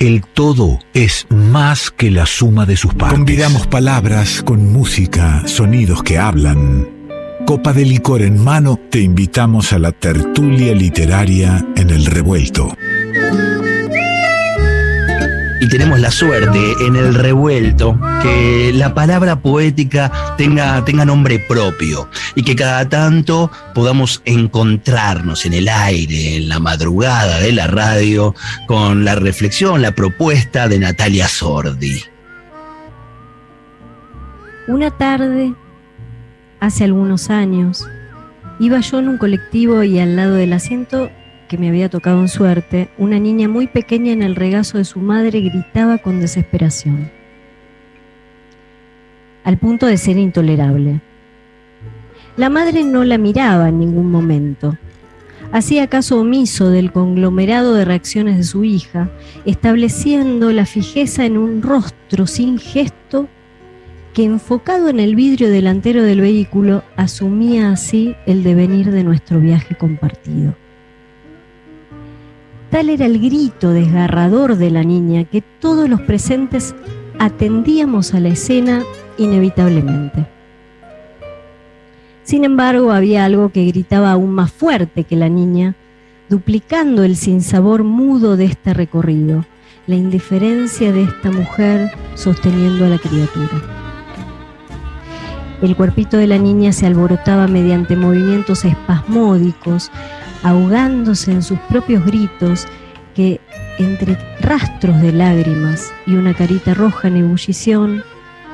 El todo es más que la suma de sus partes. Convidamos palabras con música, sonidos que hablan. Copa de licor en mano, te invitamos a la tertulia literaria en el revuelto y tenemos la suerte en el revuelto que la palabra poética tenga, tenga nombre propio y que cada tanto podamos encontrarnos en el aire, en la madrugada de la radio, con la reflexión, la propuesta de Natalia Sordi. Una tarde, hace algunos años, iba yo en un colectivo y al lado del asiento que me había tocado en suerte, una niña muy pequeña en el regazo de su madre gritaba con desesperación, al punto de ser intolerable. La madre no la miraba en ningún momento. Hacía caso omiso del conglomerado de reacciones de su hija, estableciendo la fijeza en un rostro sin gesto que enfocado en el vidrio delantero del vehículo asumía así el devenir de nuestro viaje compartido. Tal era el grito desgarrador de la niña que todos los presentes atendíamos a la escena inevitablemente. Sin embargo, había algo que gritaba aún más fuerte que la niña, duplicando el sinsabor mudo de este recorrido, la indiferencia de esta mujer sosteniendo a la criatura. El cuerpito de la niña se alborotaba mediante movimientos espasmódicos, ahogándose en sus propios gritos que entre rastros de lágrimas y una carita roja en ebullición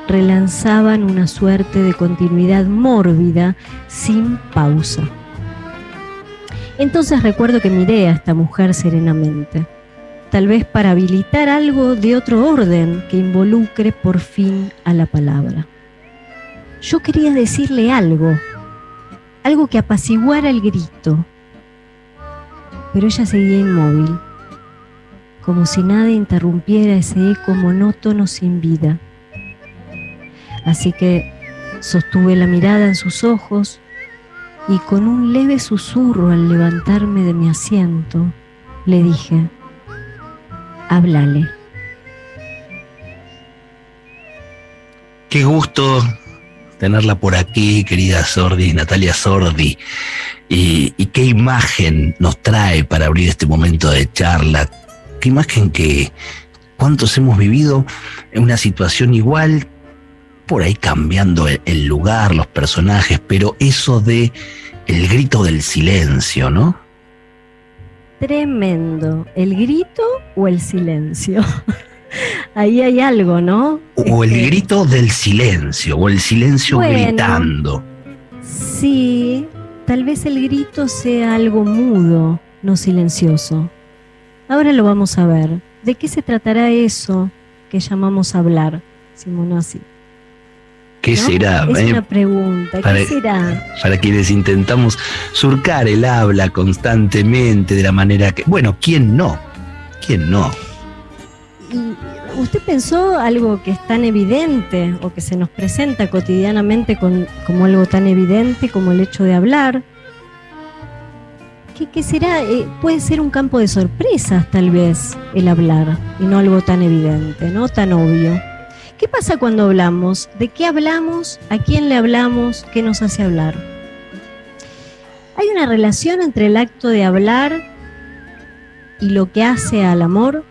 relanzaban una suerte de continuidad mórbida sin pausa. Entonces recuerdo que miré a esta mujer serenamente, tal vez para habilitar algo de otro orden que involucre por fin a la palabra. Yo quería decirle algo, algo que apaciguara el grito, pero ella seguía inmóvil, como si nada interrumpiera ese eco monótono sin vida. Así que sostuve la mirada en sus ojos y con un leve susurro al levantarme de mi asiento, le dije, háblale. Qué gusto tenerla por aquí, querida Sordi, Natalia Sordi. Y, qué imagen nos trae para abrir este momento de charla. Qué imagen que cuántos hemos vivido en una situación igual, por ahí cambiando el, lugar, los personajes, pero eso de el grito del silencio, ¿no? Tremendo. ¿El grito o el silencio? Ahí hay algo, ¿no? O el este, grito del silencio, o el silencio gritando. Sí, tal vez el grito sea algo mudo, no silencioso. Ahora lo vamos a ver. ¿De qué se tratará eso que llamamos hablar, Simonazzi? ¿Qué será? Es eh? una pregunta. ¿Qué será? Para quienes intentamos surcar el habla constantemente de la manera que. Bueno, ¿quién no? ¿Quién no? ¿Usted pensó algo que es tan evidente o que se nos presenta cotidianamente como algo tan evidente como el hecho de hablar? ¿Qué, será? Eh, puede ser un campo de sorpresas tal vez el hablar y no algo tan evidente, no tan obvio. ¿Qué pasa cuando hablamos? ¿De qué hablamos? ¿A quién le hablamos? ¿Qué nos hace hablar? ¿Hay una relación entre el acto de hablar y lo que hace al amor?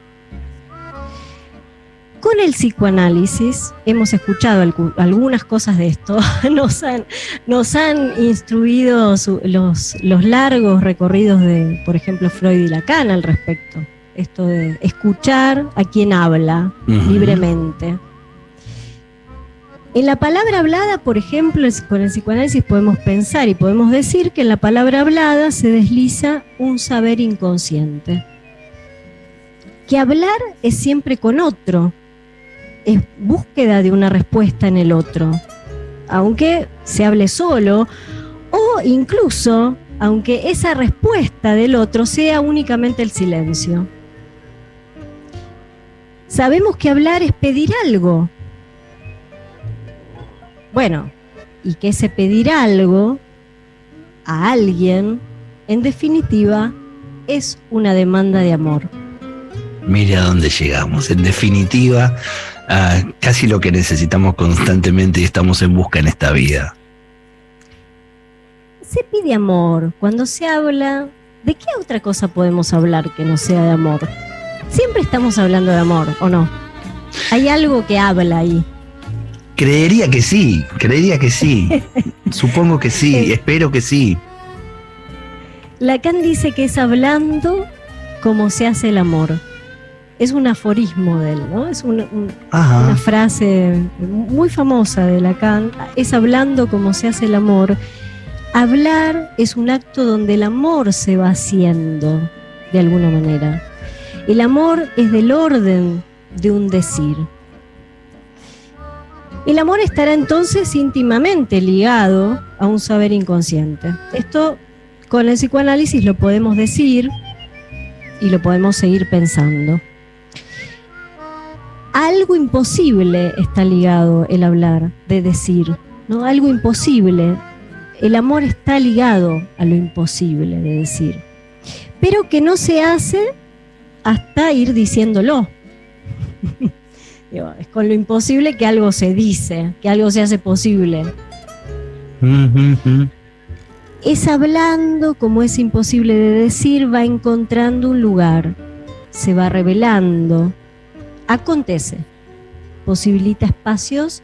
Con el psicoanálisis hemos escuchado algunas cosas de esto, nos han, nos han instruido los, los largos recorridos de, por ejemplo, Freud y Lacan al respecto, esto de escuchar a quien habla libremente. En la palabra hablada, por ejemplo, con el psicoanálisis podemos pensar y podemos decir que en la palabra hablada se desliza un saber inconsciente. Que hablar es siempre con otro, es búsqueda de una respuesta en el otro, aunque se hable solo o incluso aunque esa respuesta del otro sea únicamente el silencio. Sabemos que hablar es pedir algo. Bueno, y que ese pedir algo a alguien, en definitiva, es una demanda de amor. Mire a dónde llegamos. En definitiva, casi lo que necesitamos constantemente y estamos en busca en esta vida. Se pide amor. Cuando se habla, ¿de qué otra cosa podemos hablar que no sea de amor? Siempre estamos hablando de amor, ¿o no? Hay algo que habla ahí. Creería que sí, creería que sí. Supongo que sí, espero que sí. Lacan dice que es hablando como se hace el amor. Es un aforismo de él, ¿no? Es una frase muy famosa de Lacan. Es hablando como se hace el amor. Hablar es un acto donde el amor se va haciendo, de alguna manera. El amor es del orden de un decir. El amor estará entonces íntimamente ligado a un saber inconsciente. Esto con el psicoanálisis lo podemos decir y lo podemos seguir pensando. Algo imposible está ligado el hablar, de decir, ¿no? Algo imposible. El amor está ligado a lo imposible de decir, pero que no se hace hasta ir diciéndolo. es con lo imposible que algo se dice, que algo se hace posible. Es hablando como es imposible de decir, va encontrando un lugar, se va revelando, acontece, posibilita espacios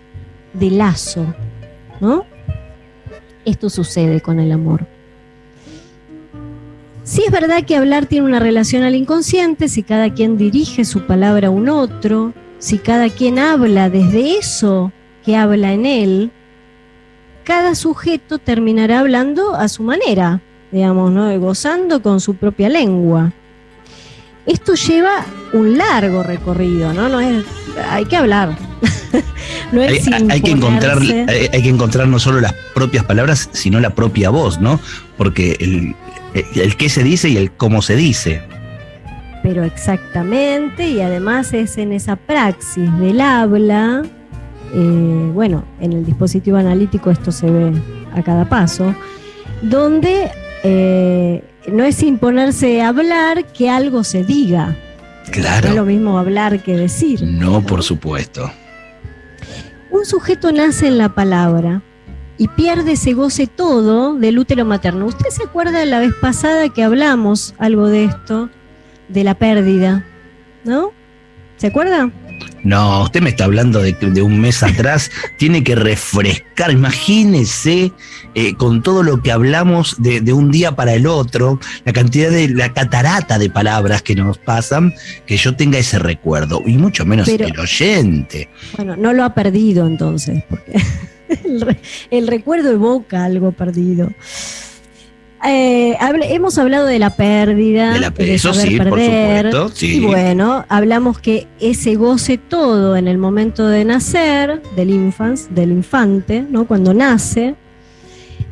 de lazo, ¿no? Esto sucede con el amor. Sí es verdad que hablar tiene una relación al inconsciente, si cada quien dirige su palabra a un otro, si cada quien habla desde eso que habla en él, cada sujeto terminará hablando a su manera, digamos, ¿no? gozando con su propia lengua. Esto lleva un largo recorrido, ¿no? no es, hay que hablar. no es hay, que encontrar, hay, que encontrar no solo las propias palabras, sino la propia voz, ¿no? Porque el, el qué se dice y el cómo se dice pero exactamente, y además es en esa praxis del habla, eh, bueno, en el dispositivo analítico esto se ve a cada paso, donde eh, no es imponerse hablar que algo se diga. Claro. No es lo mismo hablar que decir. No, por supuesto. Un sujeto nace en la palabra y pierde ese goce todo del útero materno. ¿Usted se acuerda la vez pasada que hablamos algo de esto? de la pérdida, ¿no? ¿Se acuerda? No, usted me está hablando de, de un mes atrás, tiene que refrescar, imagínese eh, con todo lo que hablamos de, un día para el otro, la cantidad de, la catarata de palabras que nos pasan, que yo tenga ese recuerdo, y mucho menos el oyente. Bueno, no lo ha perdido entonces, porque el, el recuerdo evoca algo perdido. Eh, hemos hablado de la pérdida, de, la, saber perder, y bueno, hablamos que ese goce todo en el momento de nacer, del infans, del infante, ¿no? Cuando nace,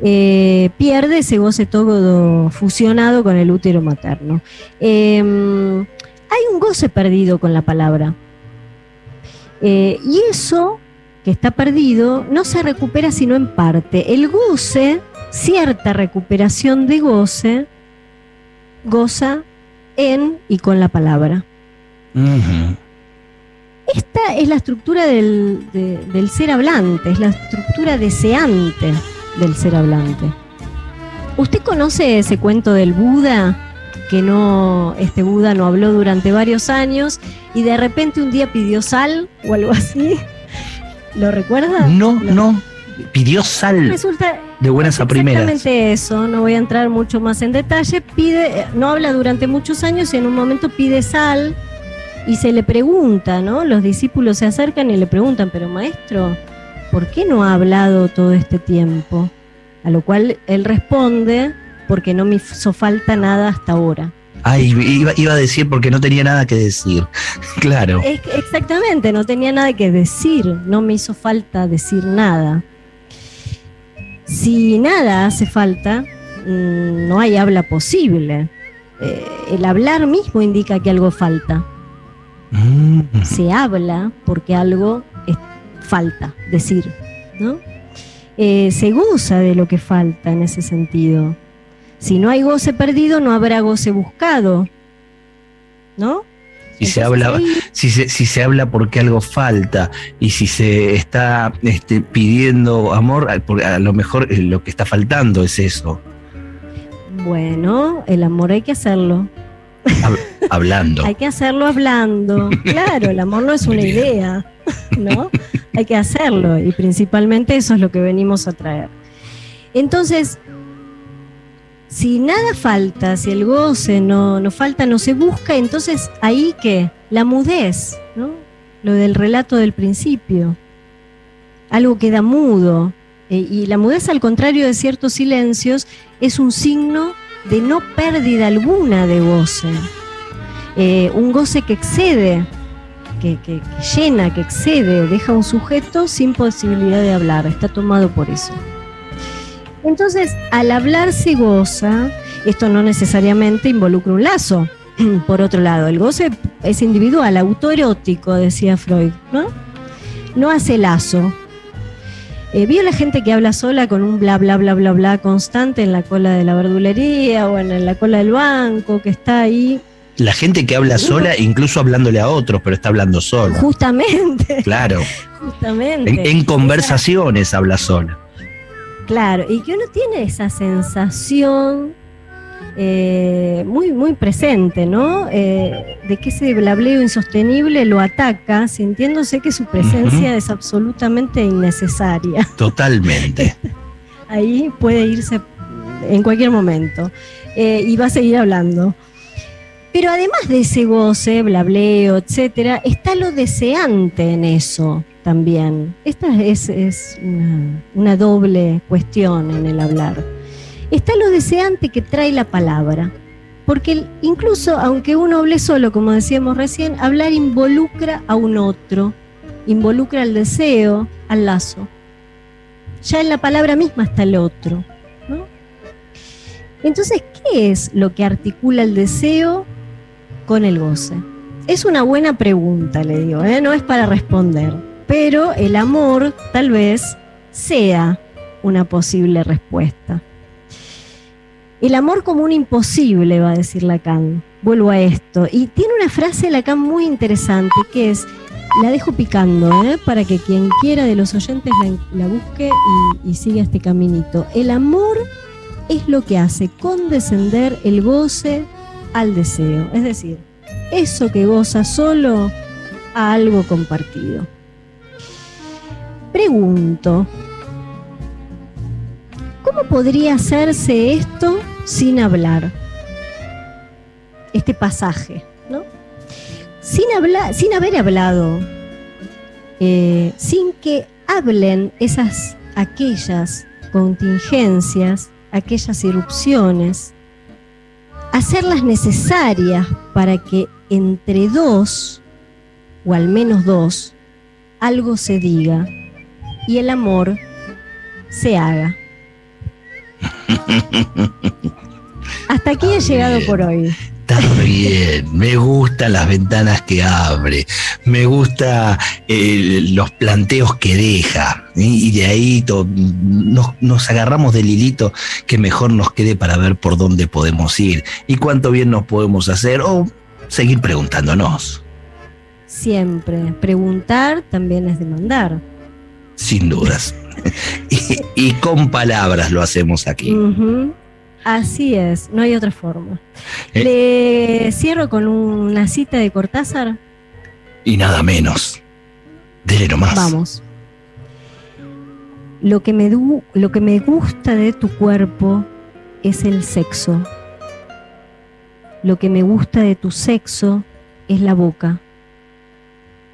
eh, pierde ese goce todo fusionado con el útero materno. Em, hay un goce perdido con la palabra. Eh, y eso que está perdido no se recupera sino en parte. El goce cierta recuperación de goce, goza en y con la palabra. Esta es la estructura del, del, ser hablante, es la estructura deseante del ser hablante. ¿Usted conoce ese cuento del Buda? Que no, este Buda no habló durante varios años y de repente un día pidió sal o algo así. ¿Lo recuerda? No, no. Pidió sal. Resulta, de buenas a primeras. Exactamente eso, no voy a entrar mucho más en detalle. Pide, no habla durante muchos años y en un momento pide sal y se le pregunta, ¿no? Los discípulos se acercan y le preguntan, pero maestro, ¿por qué no ha hablado todo este tiempo? A lo cual él responde, porque no me hizo falta nada hasta ahora. Ah, iba, iba, a decir porque no tenía nada que decir. claro. exactamente, no tenía nada que decir, no me hizo falta decir nada. Si nada hace falta, mm, no hay habla posible. Eh, el hablar mismo indica que algo falta. Mm. Se habla porque algo falta decir, ¿no? Eh, se goza de lo que falta en ese sentido. Si no hay goce perdido, no habrá goce buscado, ¿no? Si se habla, si se, si se habla porque algo falta y si se está este, pidiendo amor, porque a lo mejor eh, lo que está faltando es eso. Bueno, el amor hay que hacerlo. hablando. hay que hacerlo hablando. Claro, el amor no es una idea, ¿no? Hay que hacerlo y principalmente eso es lo que venimos a traer. Entonces, si nada falta, si el goce no, no falta, no se busca, entonces ahí que la mudez, ¿no? Lo del relato del principio. Algo queda mudo. E, y la mudez, al contrario de ciertos silencios, es un signo de no pérdida alguna de goce. Eh, un goce que excede, que, que, llena, que excede, deja un sujeto sin posibilidad de hablar, está tomado por eso. Entonces, al hablar se goza, esto no necesariamente involucra un lazo. Por otro lado, el goce es individual, autoerótico, decía Freud, ¿no? No hace lazo. Eh, ¿Vio la gente que habla sola con un bla, bla, bla, bla, bla constante en la cola de la verdulería o en la cola del banco, que está ahí? La gente que habla sola, incluso hablándole a otros, pero está hablando sola. Justamente. Claro. Justamente. En, conversaciones habla sola. Claro, y que uno tiene esa sensación eh, muy, muy presente, ¿no? Eh, de que ese blableo insostenible lo ataca, sintiéndose que su presencia es absolutamente innecesaria. Totalmente. Ahí puede irse en cualquier momento eh, y va a seguir hablando. Pero además de ese goce, blableo, etcétera, está lo deseante en eso también. Esta es, una, doble cuestión en el hablar. Está lo deseante que trae la palabra. Porque incluso aunque uno hable solo, como decíamos recién, hablar involucra a un otro, involucra al deseo, al lazo. Ya en la palabra misma está el otro. Entonces, ¿qué es lo que articula el deseo con el goce? Es una buena pregunta, le digo, ¿eh? no es para responder pero el amor tal vez sea una posible respuesta. El amor como un imposible, va a decir Lacan. Vuelvo a esto. Y tiene una frase Lacan muy interesante que es, la dejo picando, ¿eh? para que quien quiera de los oyentes la, busque y, y siga este caminito. El amor es lo que hace condescender el goce al deseo. Es decir, eso que goza solo a algo compartido. Pregunto, ¿cómo podría hacerse esto sin hablar? Este pasaje, ¿no? Sin, hablar, sin haber hablado, eh, sin que hablen esas, aquellas contingencias, aquellas irrupciones, hacerlas necesarias para que entre dos, o al menos dos, algo se diga y el amor se haga. Hasta aquí he llegado por hoy. Está bien, me gustan las ventanas que abre, me gusta eh, los planteos que deja, y de ahí nos, nos, agarramos del hilito que mejor nos quede para ver por dónde podemos ir y cuánto bien nos podemos hacer o seguir preguntándonos. Siempre, preguntar también es demandar sin dudas. y, con palabras lo hacemos aquí. Así es, no hay otra forma. Eh. Le cierro con una cita de Cortázar. Y nada menos. Dele nomás. Vamos. Lo que, me lo que me gusta de tu cuerpo es el sexo. Lo que me gusta de tu sexo es la boca.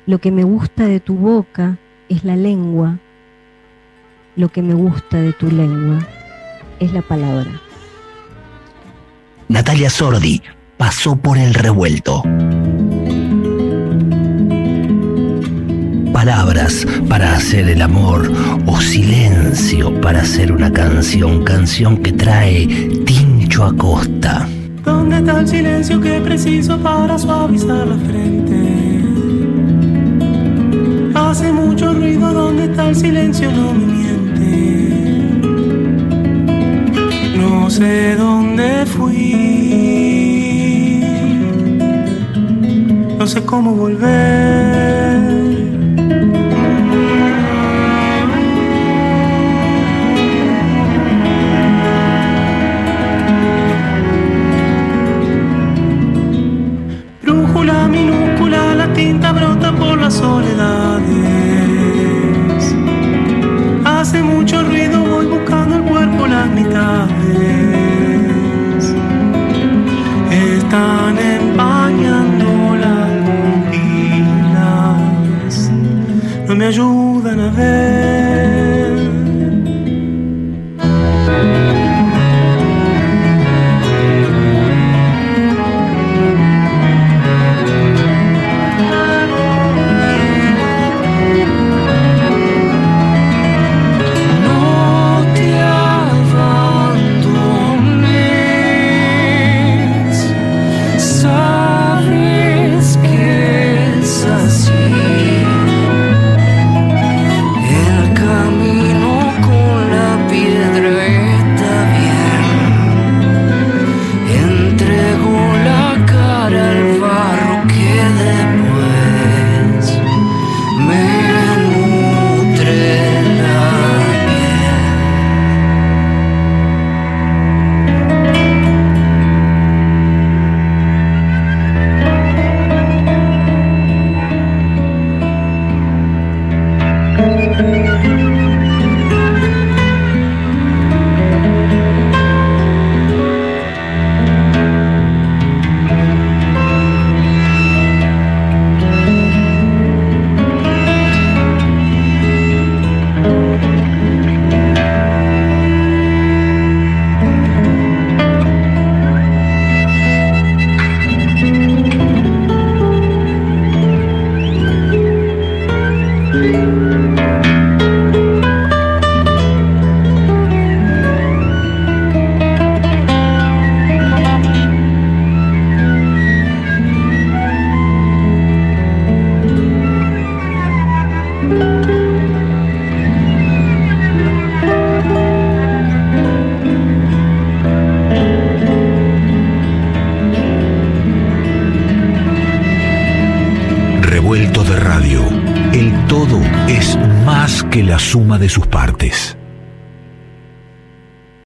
Lo que me gusta de tu boca es la lengua. Lo que me gusta de tu lengua es la palabra. Natalia Sordi pasó por el revuelto. Palabras para hacer el amor o silencio para hacer una canción, canción que trae Tincho Acosta. ¿Dónde está el silencio que preciso para suavizar la frente? hace mucho ruido, ¿dónde está el silencio? No me miente. No sé dónde fui. No sé cómo volver. están empañando las pupilas, no me ayudan a ver. de sus